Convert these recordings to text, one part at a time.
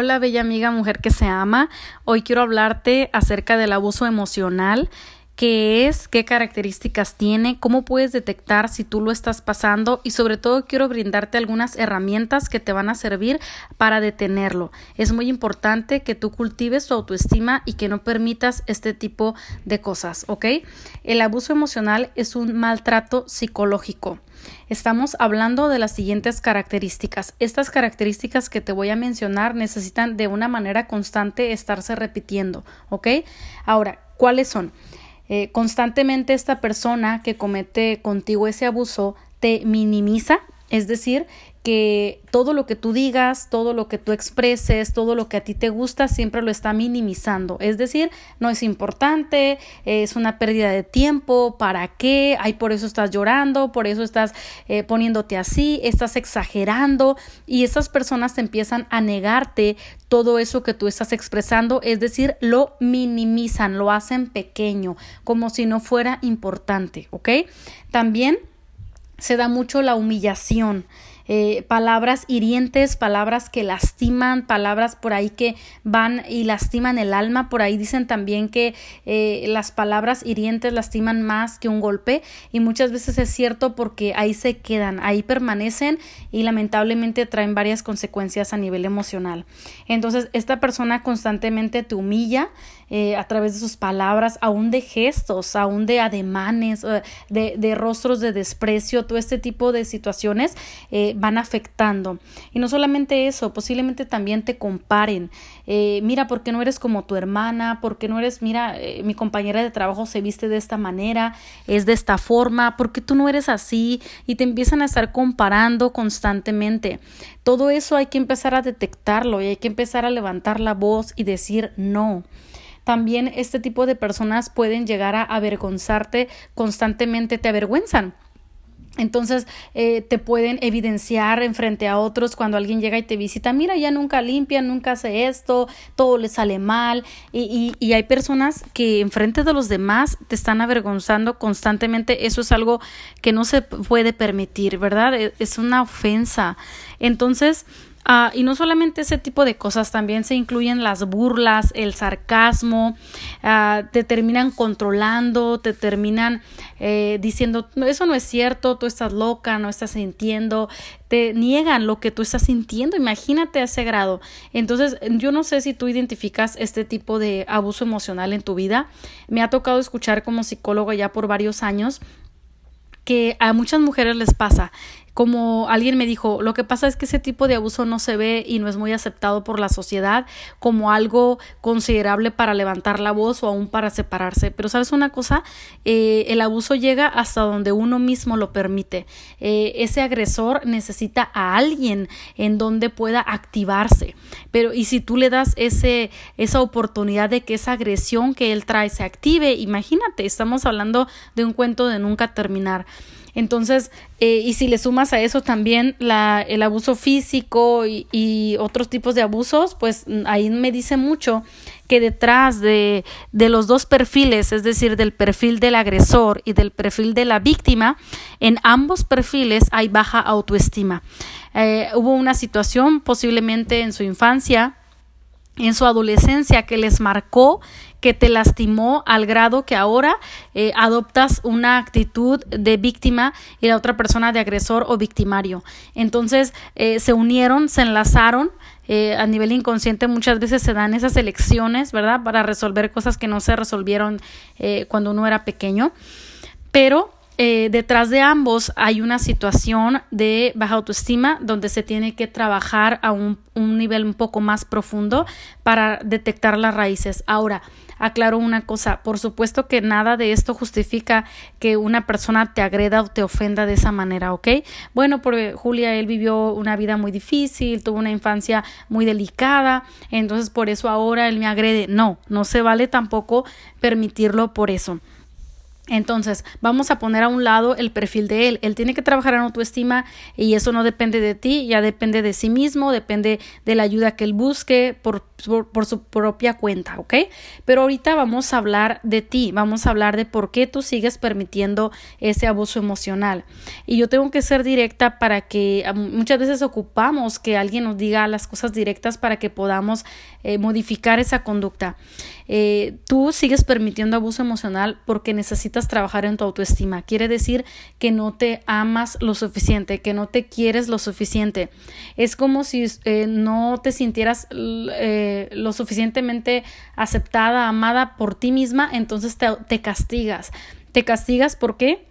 Hola, bella amiga mujer que se ama. Hoy quiero hablarte acerca del abuso emocional qué es, qué características tiene, cómo puedes detectar si tú lo estás pasando y sobre todo quiero brindarte algunas herramientas que te van a servir para detenerlo. Es muy importante que tú cultives tu autoestima y que no permitas este tipo de cosas, ¿ok? El abuso emocional es un maltrato psicológico. Estamos hablando de las siguientes características. Estas características que te voy a mencionar necesitan de una manera constante estarse repitiendo, ¿ok? Ahora, ¿cuáles son? Eh, constantemente esta persona que comete contigo ese abuso te minimiza, es decir, que todo lo que tú digas, todo lo que tú expreses, todo lo que a ti te gusta, siempre lo está minimizando. Es decir, no es importante, es una pérdida de tiempo, ¿para qué? Ay, por eso estás llorando, por eso estás eh, poniéndote así, estás exagerando y esas personas te empiezan a negarte todo eso que tú estás expresando, es decir, lo minimizan, lo hacen pequeño, como si no fuera importante, ¿ok? También se da mucho la humillación. Eh, palabras hirientes, palabras que lastiman, palabras por ahí que van y lastiman el alma. Por ahí dicen también que eh, las palabras hirientes lastiman más que un golpe y muchas veces es cierto porque ahí se quedan, ahí permanecen y lamentablemente traen varias consecuencias a nivel emocional. Entonces, esta persona constantemente te humilla eh, a través de sus palabras, aún de gestos, aún de ademanes, de, de rostros de desprecio, todo este tipo de situaciones van afectando. Y no solamente eso, posiblemente también te comparen. Eh, mira, ¿por qué no eres como tu hermana? ¿Por qué no eres, mira, eh, mi compañera de trabajo se viste de esta manera, es de esta forma? ¿Por qué tú no eres así? Y te empiezan a estar comparando constantemente. Todo eso hay que empezar a detectarlo y hay que empezar a levantar la voz y decir no. También este tipo de personas pueden llegar a avergonzarte constantemente, te avergüenzan entonces eh, te pueden evidenciar en frente a otros cuando alguien llega y te visita, mira, ya nunca limpia, nunca hace esto, todo le sale mal. Y, y, hay personas que en frente de los demás te están avergonzando constantemente. Eso es algo que no se puede permitir, ¿verdad? E, es una ofensa. Entonces, Ah, y no solamente ese tipo de cosas, también se incluyen las burlas, el sarcasmo, uh, te terminan controlando, te terminan eh, diciendo, eso no es cierto, tú estás loca, no estás sintiendo, te niegan lo que tú estás sintiendo, imagínate a ese grado. Entonces, yo no sé si tú identificas este tipo de abuso emocional en tu vida. Me ha tocado escuchar como psicólogo ya por varios años que a muchas mujeres les pasa como alguien me dijo, lo que pasa es que ese tipo de abuso no se ve y no es muy aceptado por la sociedad como algo considerable para levantar la voz o aún para separarse. Pero sabes una cosa, eh, el abuso llega hasta donde uno mismo lo permite. Eh, ese agresor necesita a alguien en donde pueda activarse. Pero y si tú le das ese, esa oportunidad de que esa agresión que él trae se active, imagínate, estamos hablando de un cuento de nunca terminar. Entonces, eh, y si le sumas a eso también la, el abuso físico y, otros tipos de abusos, pues mm, ahí me dice mucho que detrás de, de los dos perfiles, es decir, del perfil del agresor y del perfil de la víctima, en ambos perfiles hay baja autoestima. Eh, hubo una situación posiblemente en su infancia en su adolescencia que les marcó, que te lastimó al grado que ahora eh, adoptas una actitud de víctima y la otra persona de agresor o victimario. Entonces eh, se unieron, se enlazaron. Eh, a nivel inconsciente muchas veces se dan esas elecciones, ¿verdad? Para resolver cosas que no se resolvieron cuando uno era pequeño. Pero eh, detrás de ambos hay una situación de baja autoestima donde se tiene que trabajar a un, un, nivel un poco más profundo para detectar las raíces. Ahora, aclaro una cosa, por supuesto que nada de esto justifica que una persona te agreda o te ofenda de esa manera, ¿ok? Bueno, porque Julia, él vivió una vida muy difícil, tuvo una infancia muy delicada, entonces por eso ahora él me agrede. No, no se vale tampoco permitirlo por eso. Entonces, vamos a poner a un lado el perfil de él. Él tiene que trabajar en autoestima y eso no depende de ti, ya depende de sí mismo, depende de la ayuda que él busque por, por, su propia cuenta, ¿ok? Pero ahorita vamos a hablar de ti, vamos a hablar de por qué tú sigues permitiendo ese abuso emocional. Y yo tengo que ser directa para que muchas veces ocupamos que alguien nos diga las cosas directas para que podamos eh, modificar esa conducta. Eh, tú sigues permitiendo abuso emocional porque necesitas trabajar en tu autoestima. Quiere decir que no te amas lo suficiente, que no te quieres lo suficiente. Es como si eh, no te sintieras eh, lo suficientemente aceptada, amada por ti misma, entonces te, te castigas. Te castigas ¿por qué?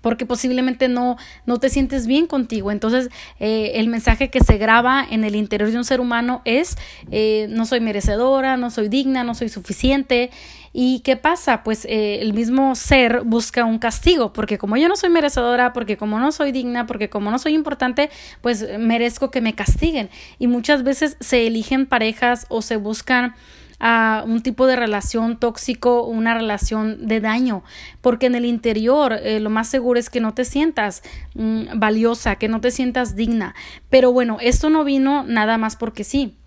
Porque posiblemente no, no te sientes bien contigo. Entonces, eh, el mensaje que se graba en el interior de un ser humano es, eh, no soy merecedora, no soy digna, no soy suficiente. ¿Y qué pasa? Pues eh, el mismo ser busca un castigo, porque como yo no soy merecedora, porque como no soy digna, porque como no soy importante, pues merezco que me castiguen. Y muchas veces se eligen parejas o se buscan a un tipo de relación tóxico, una relación de daño, porque en el interior eh, lo más seguro es que no te sientas mm, valiosa, que no te sientas digna. Pero bueno, esto no vino nada más porque sí.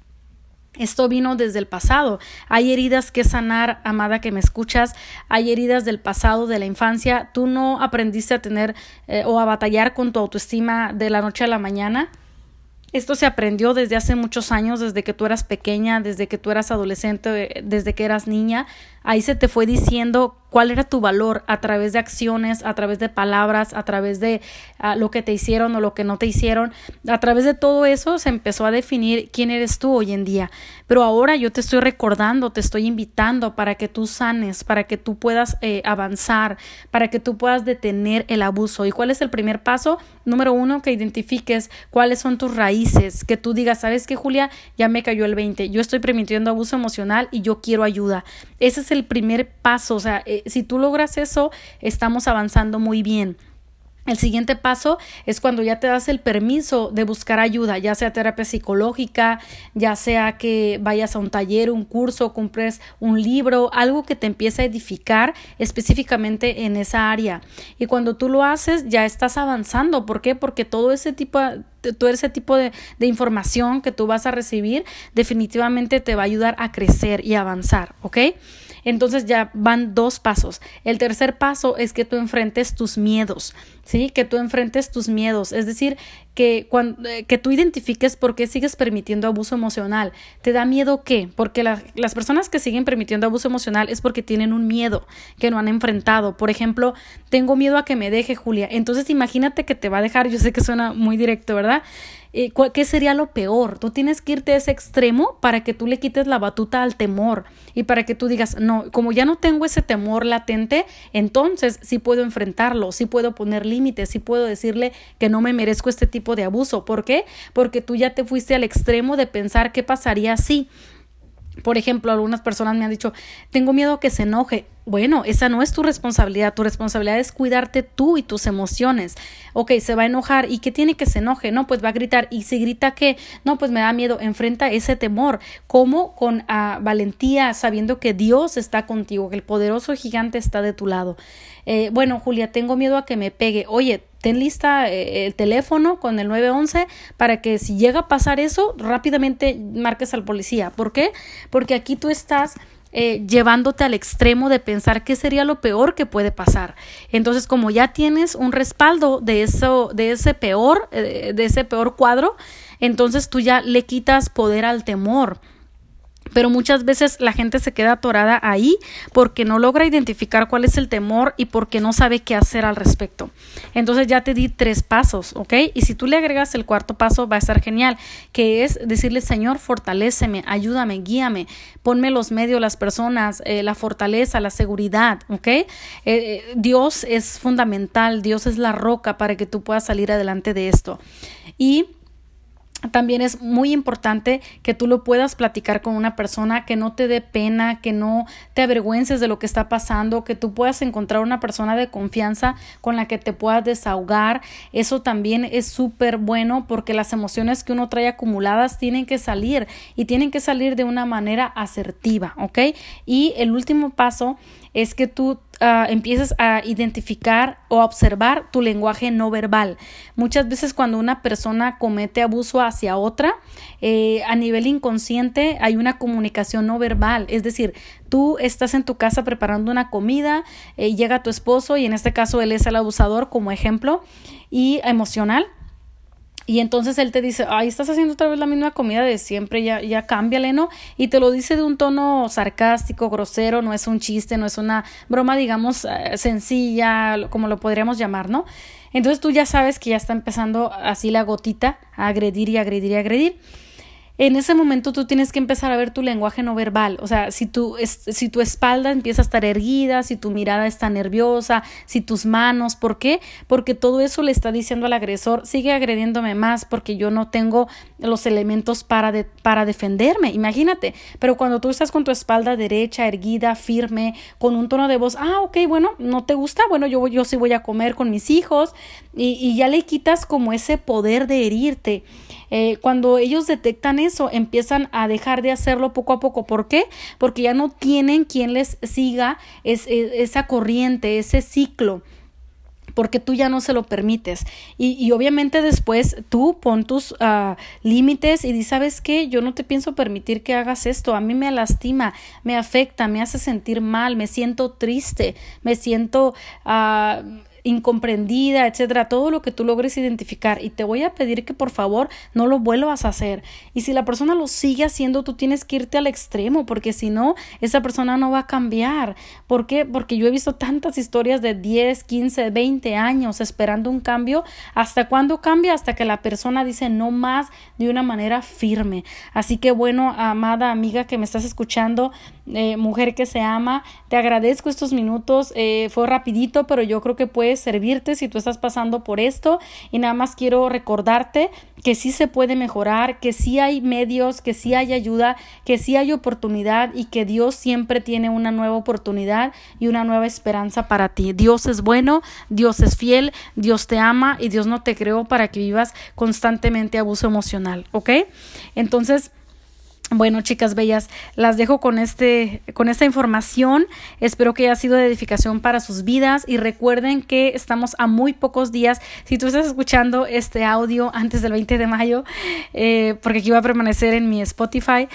Esto vino desde el pasado. Hay heridas que sanar, amada que me escuchas. Hay heridas del pasado, de la infancia. Tú no aprendiste a tener eh, o a batallar con tu autoestima de la noche a la mañana. Esto se aprendió desde hace muchos años, desde que tú eras pequeña, desde que tú eras adolescente, desde que eras niña. Ahí se te fue diciendo cuál era tu valor a través de acciones, a través de palabras, a través de ah, lo que te hicieron o lo que no te hicieron. A través de todo eso se empezó a definir quién eres tú hoy en día. Pero ahora yo te estoy recordando, te estoy invitando para que tú sanes, para que tú puedas eh, avanzar, para que tú puedas detener el abuso. ¿Y cuál es el primer paso? Número uno, que identifiques cuáles son tus raíces, que tú digas, ¿sabes qué, Julia? Ya me cayó el 20, yo estoy permitiendo abuso emocional y yo quiero ayuda. Ese es el primer paso, o sea, eh, si tú logras eso, estamos avanzando muy bien. El siguiente paso es cuando ya te das el permiso de buscar ayuda, ya sea terapia psicológica, ya sea que vayas a un taller, un curso, compres un libro, algo que te empiece a edificar específicamente en esa área. Y cuando tú lo haces, ya estás avanzando. ¿Por qué? Porque todo ese tipo, todo ese tipo de, de información que tú vas a recibir definitivamente te va a ayudar a crecer y avanzar, ¿ok? Entonces ya van dos pasos. El tercer paso es que tú enfrentes tus miedos, ¿sí? Que tú enfrentes tus miedos. Es decir, que, cuando, eh, que tú identifiques por qué sigues permitiendo abuso emocional. ¿Te da miedo qué? Porque las personas que siguen permitiendo abuso emocional es porque tienen un miedo que no han enfrentado. Por ejemplo, tengo miedo a que me deje Julia. Entonces imagínate que te va a dejar. Yo sé que suena muy directo, ¿verdad? Eh, ¿Qué sería lo peor? Tú tienes que irte a ese extremo para que tú le quites la batuta al temor y para que tú digas, no, como ya no tengo ese temor latente, entonces sí puedo enfrentarlo, sí puedo poner límites, sí puedo decirle que no me merezco este tipo de abuso. ¿Por qué? Porque tú ya te fuiste al extremo de pensar qué pasaría si. Por ejemplo, algunas personas me han dicho, tengo miedo que se enoje. Bueno, esa no es tu responsabilidad. Tu responsabilidad es cuidarte tú y tus emociones. Ok, se va a enojar. ¿Y qué tiene que se enoje? No, pues va a gritar. ¿Y si grita qué? No, pues me da miedo. Enfrenta ese temor. ¿Cómo? Con ah, valentía, sabiendo que Dios está contigo, que el poderoso gigante está de tu lado. Eh, bueno, Julia, tengo miedo a que me pegue. Oye, ten lista eh, el teléfono con el 911 para que si llega a pasar eso, rápidamente marques al policía. ¿Por qué? Porque aquí tú estás eh, llevándote al extremo de pensar qué sería lo peor que puede pasar. Entonces, como ya tienes un respaldo de eso, de ese peor, eh, de ese peor cuadro, entonces tú ya le quitas poder al temor. Pero muchas veces la gente se queda atorada ahí porque no logra identificar cuál es el temor y porque no sabe qué hacer al respecto. Entonces ya te di tres pasos, ¿ok? Y si tú le agregas el cuarto paso va a estar genial, que es decirle, Señor, fortaléceme, ayúdame, guíame, ponme los medios, las personas, eh, la fortaleza, la seguridad, ¿ok? Eh, eh, Dios es fundamental, Dios es la roca para que tú puedas salir adelante de esto. Y también es muy importante que tú lo puedas platicar con una persona que no te dé pena, que no te avergüences de lo que está pasando, que tú puedas encontrar una persona de confianza con la que te puedas desahogar. Eso también es súper bueno porque las emociones que uno trae acumuladas tienen que salir y tienen que salir de una manera asertiva, ¿ok? Y el último paso es que tú uh, empieces a identificar o a observar tu lenguaje no verbal. Muchas veces cuando una persona comete abuso hacia otra, eh, a nivel inconsciente hay una comunicación no verbal. Es decir, tú estás en tu casa preparando una comida, eh, llega tu esposo y en este caso él es el abusador como ejemplo y emocional y entonces él te dice, ay, estás haciendo otra vez la misma comida de siempre, ya, ya cámbiale, ¿no? Y te lo dice de un tono sarcástico, grosero, no es un chiste, no es una broma, digamos, eh, sencilla, como lo podríamos llamar, ¿no? Entonces tú ya sabes que ya está empezando así la gotita a agredir y agredir y agredir en ese momento tú tienes que empezar a ver tu lenguaje no verbal. O sea, si tu, si tu espalda empieza a estar erguida, si tu mirada está nerviosa, si tus manos, ¿por qué? Porque todo eso le está diciendo al agresor, sigue agrediéndome más porque yo no tengo los elementos para, para defenderme. Imagínate. Pero cuando tú estás con tu espalda derecha, erguida, firme, con un tono de voz, ah, ok, bueno, no te gusta, bueno, yo, yo sí voy a comer con mis hijos y, y ya le quitas como ese poder de herirte. Eh, cuando ellos detectan eso, empiezan a dejar de hacerlo poco a poco. ¿Por qué? Porque ya no tienen quien les siga esa corriente, ese ciclo porque tú ya no se lo permites. Y, obviamente después tú pon tus ah, límites y di, ¿sabes qué? Yo no te pienso permitir que hagas esto. A mí me lastima, me afecta, me hace sentir mal, me siento triste, me siento... Uh, incomprendida, etcétera, todo lo que tú logres identificar y te voy a pedir que por favor no lo vuelvas a hacer. Y si la persona lo sigue haciendo, tú tienes que irte al extremo porque si no, esa persona no va a cambiar. ¿Por qué? Porque yo he visto tantas historias de 10, 15, 20 años esperando un cambio. ¿Hasta cuándo cambia? Hasta que la persona dice no más de una manera firme. Así que bueno, amada amiga que me estás escuchando, eh, mujer que se ama, te agradezco estos minutos. Eh, fue rapidito, pero yo creo que puedes servirte si tú estás pasando por esto y nada más quiero recordarte que sí se puede mejorar, que sí hay medios, que sí hay ayuda, que sí hay oportunidad y que Dios siempre tiene una nueva oportunidad y una nueva esperanza para ti. Dios es bueno, Dios es fiel, Dios te ama y Dios no te creó para que vivas constantemente abuso emocional, ¿ok? Entonces, bueno, chicas bellas, las dejo con este con esta información. Espero que haya sido de edificación para sus vidas y recuerden que estamos a muy pocos días. Si tú estás escuchando este audio antes del 20 de mayo, eh, porque aquí va a permanecer en mi Spotify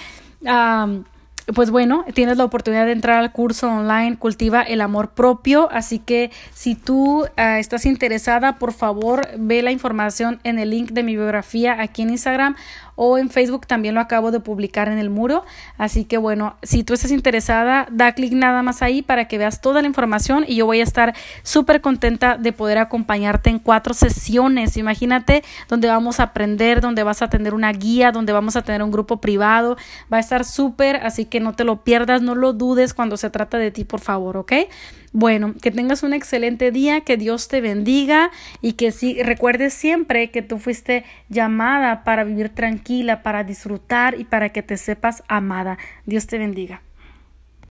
pues bueno, tienes la oportunidad de entrar al curso online Cultiva el Amor Propio, así que si tú ah, estás interesada, por favor, ve la información en el link de mi biografía aquí en Instagram o en Facebook también lo acabo de publicar en el muro, así que bueno, si tú estás interesada, da clic nada más ahí para que veas toda la información y yo voy a estar súper contenta de poder acompañarte en cuatro sesiones, imagínate donde vamos a aprender, donde vas a tener una guía, donde vamos a tener un grupo privado, va a estar súper, así que no te lo pierdas, no lo dudes cuando se trata de ti, por favor, ¿ok? Bueno, que tengas un excelente día, que Dios te bendiga y que sí, recuerdes siempre que tú fuiste llamada para vivir tranquila, para disfrutar y para que te sepas amada. Dios te bendiga.